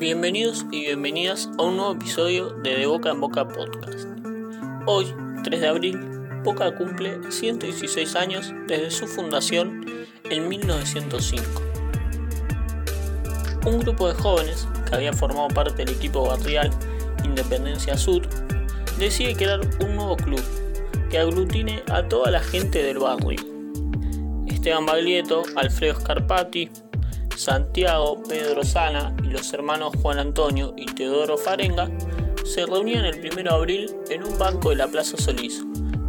Bienvenidos y bienvenidas a un nuevo episodio de De Boca en Boca Podcast. Hoy, 3 de abril, Boca cumple 116 años desde su fundación en 1905. Un grupo de jóvenes que había formado parte del equipo barrial Independencia Sur decide crear un nuevo club que aglutine a toda la gente del barrio. Esteban Baglietto, Alfredo Scarpati, Santiago, Pedro Sana y los hermanos Juan Antonio y Teodoro Farenga se reunían el 1 de abril en un banco de la Plaza Solís,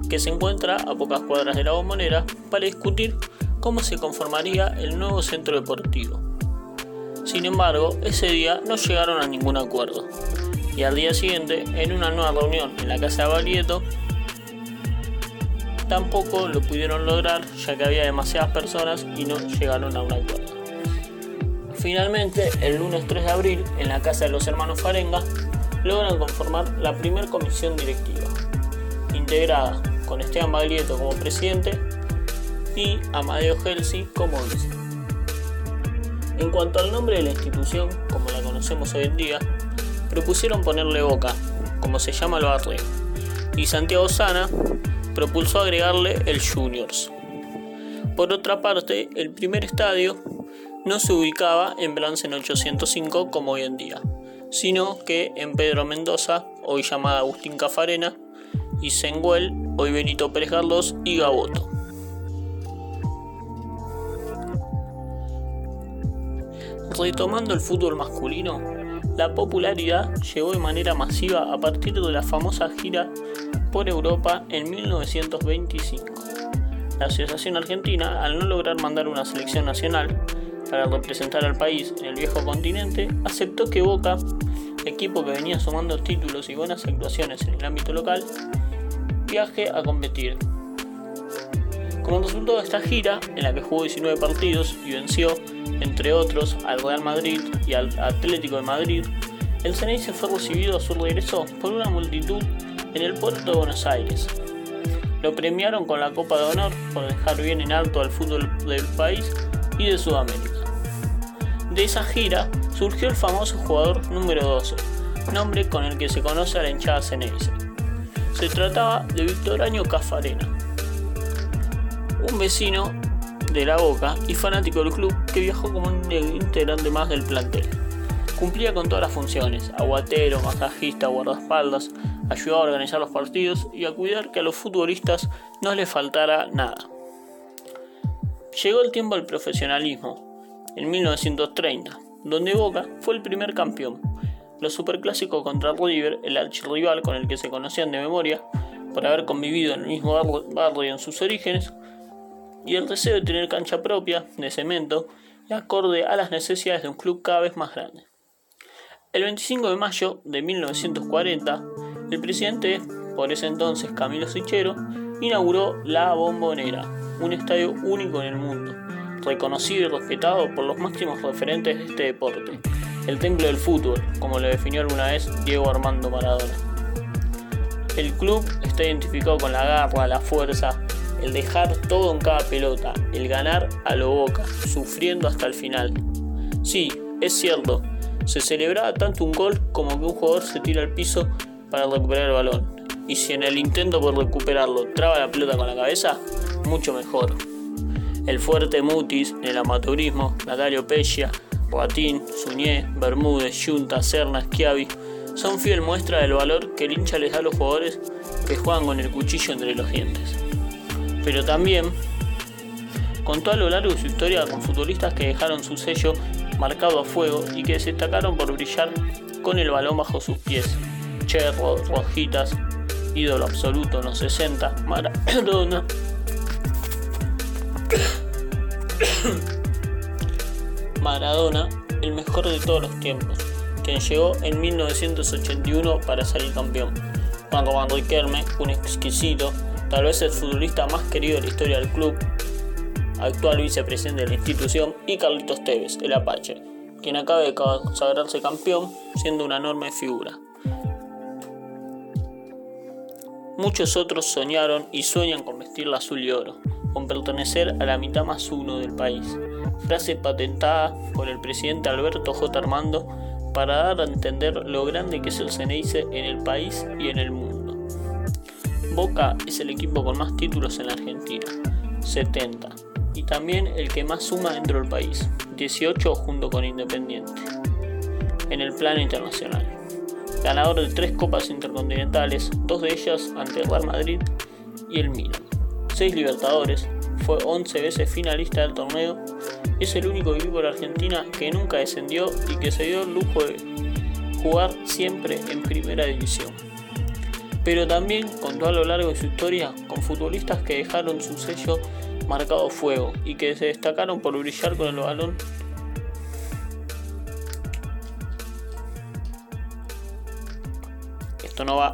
que se encuentra a pocas cuadras de la bombonera, para discutir cómo se conformaría el nuevo centro deportivo. Sin embargo, ese día no llegaron a ningún acuerdo, y al día siguiente, en una nueva reunión en la casa de tampoco lo pudieron lograr ya que había demasiadas personas y no llegaron a un acuerdo. Finalmente, el lunes 3 de abril, en la casa de los hermanos Farenga, logran conformar la primera comisión directiva, integrada con Esteban Baglietto como presidente y Amadeo Gelsi como vice. En cuanto al nombre de la institución, como la conocemos hoy en día, propusieron ponerle Boca, como se llama el barrio, y Santiago Sana propulsó agregarle el Juniors. Por otra parte, el primer estadio no se ubicaba en en 805 como hoy en día, sino que en Pedro Mendoza, hoy llamada Agustín Cafarena, y Senguel, hoy Benito Pérez Galdós y Gaboto. Retomando el fútbol masculino, la popularidad llegó de manera masiva a partir de la famosa gira por Europa en 1925. La Asociación Argentina, al no lograr mandar una selección nacional, para representar al país en el viejo continente, aceptó que Boca, equipo que venía sumando títulos y buenas actuaciones en el ámbito local, viaje a competir. Como resultado de esta gira, en la que jugó 19 partidos y venció, entre otros, al Real Madrid y al Atlético de Madrid, el se fue recibido a su regreso por una multitud en el puerto de Buenos Aires. Lo premiaron con la Copa de Honor por dejar bien en alto al fútbol del país y de Sudamérica. De esa gira surgió el famoso jugador número 12, nombre con el que se conoce a la hinchada Ceneice. Se trataba de Víctor Año Cafarena, un vecino de la Boca y fanático del club que viajó como un integrante más del plantel. Cumplía con todas las funciones, aguatero, masajista, guardaespaldas, ayudaba a organizar los partidos y a cuidar que a los futbolistas no les faltara nada. Llegó el tiempo del profesionalismo, en 1930, donde Boca fue el primer campeón. Los superclásicos contra River, el archirrival con el que se conocían de memoria, por haber convivido en el mismo barrio en sus orígenes, y el deseo de tener cancha propia, de cemento, y acorde a las necesidades de un club cada vez más grande. El 25 de mayo de 1940, el presidente, por ese entonces Camilo Sichero, inauguró La Bombonera, un estadio único en el mundo, reconocido y respetado por los máximos referentes de este deporte, el templo del fútbol, como lo definió alguna vez Diego Armando Maradona. El club está identificado con la garra, la fuerza, el dejar todo en cada pelota, el ganar a lo boca, sufriendo hasta el final. Sí, es cierto, se celebraba tanto un gol como que un jugador se tira al piso para recuperar el balón. Y si en el intento por recuperarlo traba la pelota con la cabeza, mucho mejor. El fuerte Mutis el amateurismo, Natalio Pescia, Boatín, Suñé, Bermúdez, Junta, Serna, Schiavi son fiel muestra del valor que el hincha les da a los jugadores que juegan con el cuchillo entre los dientes. Pero también contó a lo largo de su historia con futbolistas que dejaron su sello marcado a fuego y que se destacaron por brillar con el balón bajo sus pies. Cherro, Rojitas, ídolo absoluto en los 60, Maradona, Maradona, el mejor de todos los tiempos, quien llegó en 1981 para salir campeón. Juan Román Riquelme, un exquisito, tal vez el futbolista más querido de la historia del club, actual vicepresidente de la institución, y Carlitos Tevez, el Apache, quien acaba de consagrarse campeón, siendo una enorme figura. Muchos otros soñaron y sueñan con vestir la azul y oro, con pertenecer a la mitad más uno del país. Frase patentada por el presidente Alberto J. Armando para dar a entender lo grande que es el Ceneice en el país y en el mundo. Boca es el equipo con más títulos en la Argentina, 70, y también el que más suma dentro del país, 18 junto con Independiente, en el plano internacional. Ganador de tres copas intercontinentales, dos de ellas ante el Real Madrid y el Milan. Seis Libertadores, fue 11 veces finalista del torneo, es el único equipo de Argentina que nunca descendió y que se dio el lujo de jugar siempre en primera división. Pero también contó a lo largo de su historia con futbolistas que dejaron su sello marcado fuego y que se destacaron por brillar con el balón esto no va